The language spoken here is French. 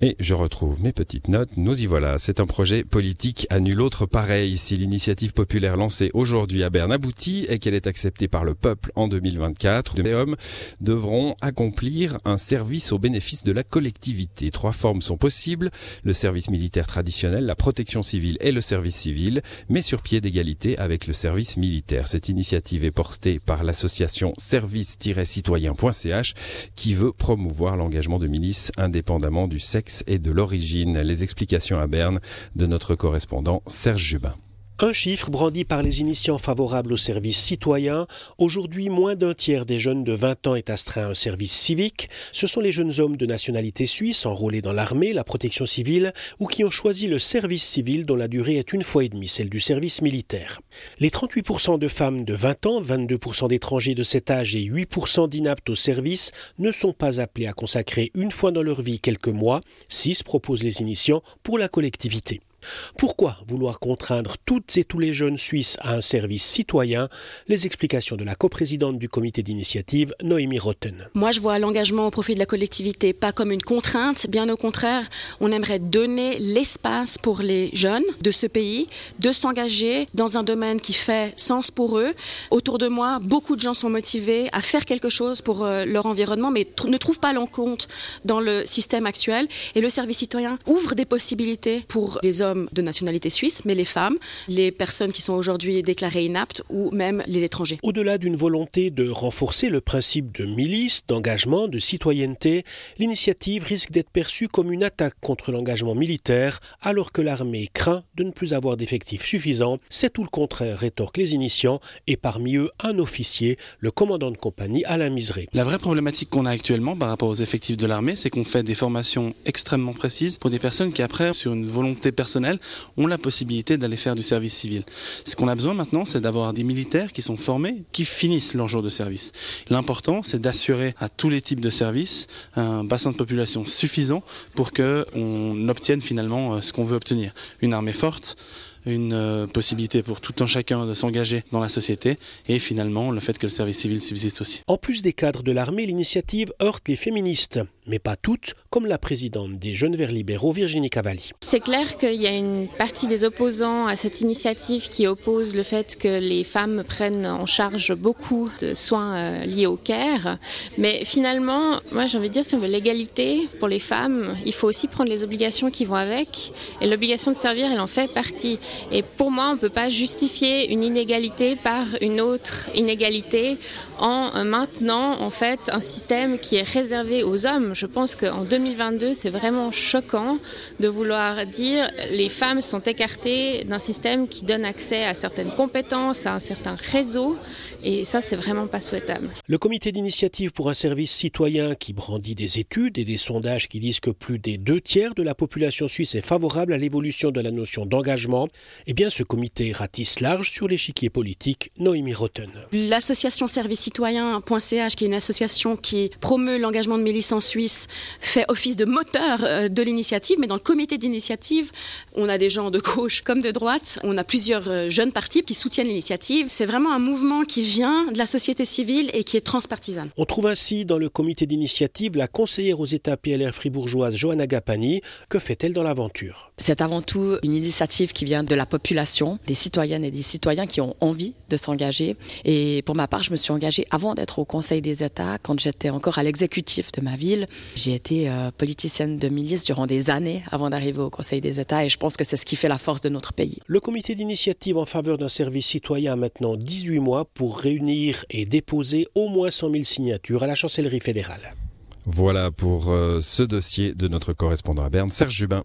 Et je retrouve mes petites notes. Nous y voilà. C'est un projet politique à nul autre pareil. Si l'initiative populaire lancée aujourd'hui à Berne aboutit et qu'elle est acceptée par le peuple en 2024, les hommes devront accomplir un service au bénéfice de la collectivité. Trois formes sont possibles. Le service militaire traditionnel, la protection civile et le service civil, mais sur pied d'égalité avec le service militaire. Cette initiative est portée par l'association service-citoyen.ch qui veut promouvoir l'engagement de milices indépendamment du sexe et de l'origine. Les explications à Berne de notre correspondant Serge Jubin. Un chiffre brandi par les initiants favorables au service citoyen. Aujourd'hui, moins d'un tiers des jeunes de 20 ans est astreint à un service civique. Ce sont les jeunes hommes de nationalité suisse enrôlés dans l'armée, la protection civile ou qui ont choisi le service civil dont la durée est une fois et demie celle du service militaire. Les 38% de femmes de 20 ans, 22% d'étrangers de cet âge et 8% d'inaptes au service ne sont pas appelés à consacrer une fois dans leur vie quelques mois. 6 proposent les initiants pour la collectivité. Pourquoi vouloir contraindre toutes et tous les jeunes Suisses à un service citoyen? Les explications de la coprésidente du comité d'initiative, Noémie Rotten. Moi, je vois l'engagement au profit de la collectivité pas comme une contrainte, bien au contraire, on aimerait donner l'espace pour les jeunes de ce pays de s'engager dans un domaine qui fait sens pour eux. Autour de moi, beaucoup de gens sont motivés à faire quelque chose pour euh, leur environnement, mais ne trouvent pas l'encontre dans le système actuel. Et le service citoyen ouvre des possibilités pour les hommes de nationalité suisse, mais les femmes, les personnes qui sont aujourd'hui déclarées inaptes ou même les étrangers. Au-delà d'une volonté de renforcer le principe de milice, d'engagement, de citoyenneté, l'initiative risque d'être perçue comme une attaque contre l'engagement militaire, alors que l'armée craint de ne plus avoir d'effectifs suffisants. C'est tout le contraire, rétorquent les initiants, et parmi eux un officier, le commandant de compagnie Alain Miseré. La vraie problématique qu'on a actuellement par rapport aux effectifs de l'armée, c'est qu'on fait des formations extrêmement précises pour des personnes qui après, sur une volonté personnelle, ont la possibilité d'aller faire du service civil. Ce qu'on a besoin maintenant, c'est d'avoir des militaires qui sont formés, qui finissent leur jour de service. L'important, c'est d'assurer à tous les types de services un bassin de population suffisant pour qu'on obtienne finalement euh, ce qu'on veut obtenir. Une armée forte, une euh, possibilité pour tout un chacun de s'engager dans la société et finalement le fait que le service civil subsiste aussi. En plus des cadres de l'armée, l'initiative heurte les féministes, mais pas toutes, comme la présidente des Jeunes Verts libéraux, Virginie Cavalli. C'est clair qu'il y a une partie des opposants à cette initiative qui oppose le fait que les femmes prennent en charge beaucoup de soins euh, liés au care, mais finalement, moi j'ai envie de dire, si on veut l'égalité pour les femmes, il faut aussi prendre les obligations qui vont avec, et l'obligation de servir, elle en fait partie. Et pour moi, on ne peut pas justifier une inégalité par une autre inégalité en maintenant en fait un système qui est réservé aux hommes. Je pense qu'en 2022, c'est vraiment choquant de vouloir dire les femmes sont écartées d'un système qui donne accès à certaines compétences, à un certain réseau, et ça, c'est vraiment pas souhaitable. Le comité d'initiative pour un service citoyen qui brandit des études et des sondages qui disent que plus des deux tiers de la population suisse est favorable à l'évolution de la notion d'engagement, eh bien, ce comité ratisse large sur l'échiquier politique Noémie Rotten. L'association service citoyen.ch, qui est une association qui promeut l'engagement de milices en Suisse, fait office de moteur euh, de l'initiative, mais dans le comité d'initiative, on a des gens de gauche comme de droite, on a plusieurs euh, jeunes partis qui soutiennent l'initiative. C'est vraiment un mouvement qui vient de la société civile et qui est transpartisane. On trouve ainsi dans le comité d'initiative la conseillère aux États PLR fribourgeoise Johanna Gapani. Que fait-elle dans l'aventure? C'est avant tout une initiative qui vient de la population, des citoyennes et des citoyens qui ont envie de s'engager. Et pour ma part, je me suis engagée avant d'être au Conseil des États, quand j'étais encore à l'exécutif de ma ville. J'ai été euh, politicienne de milice durant des années avant d'arriver au Conseil des États et je pense que c'est ce qui fait la force de notre pays. Le comité d'initiative en faveur d'un service citoyen a maintenant 18 mois pour réunir et déposer au moins 100 000 signatures à la chancellerie fédérale. Voilà pour euh, ce dossier de notre correspondant à Berne, Serge Jubin.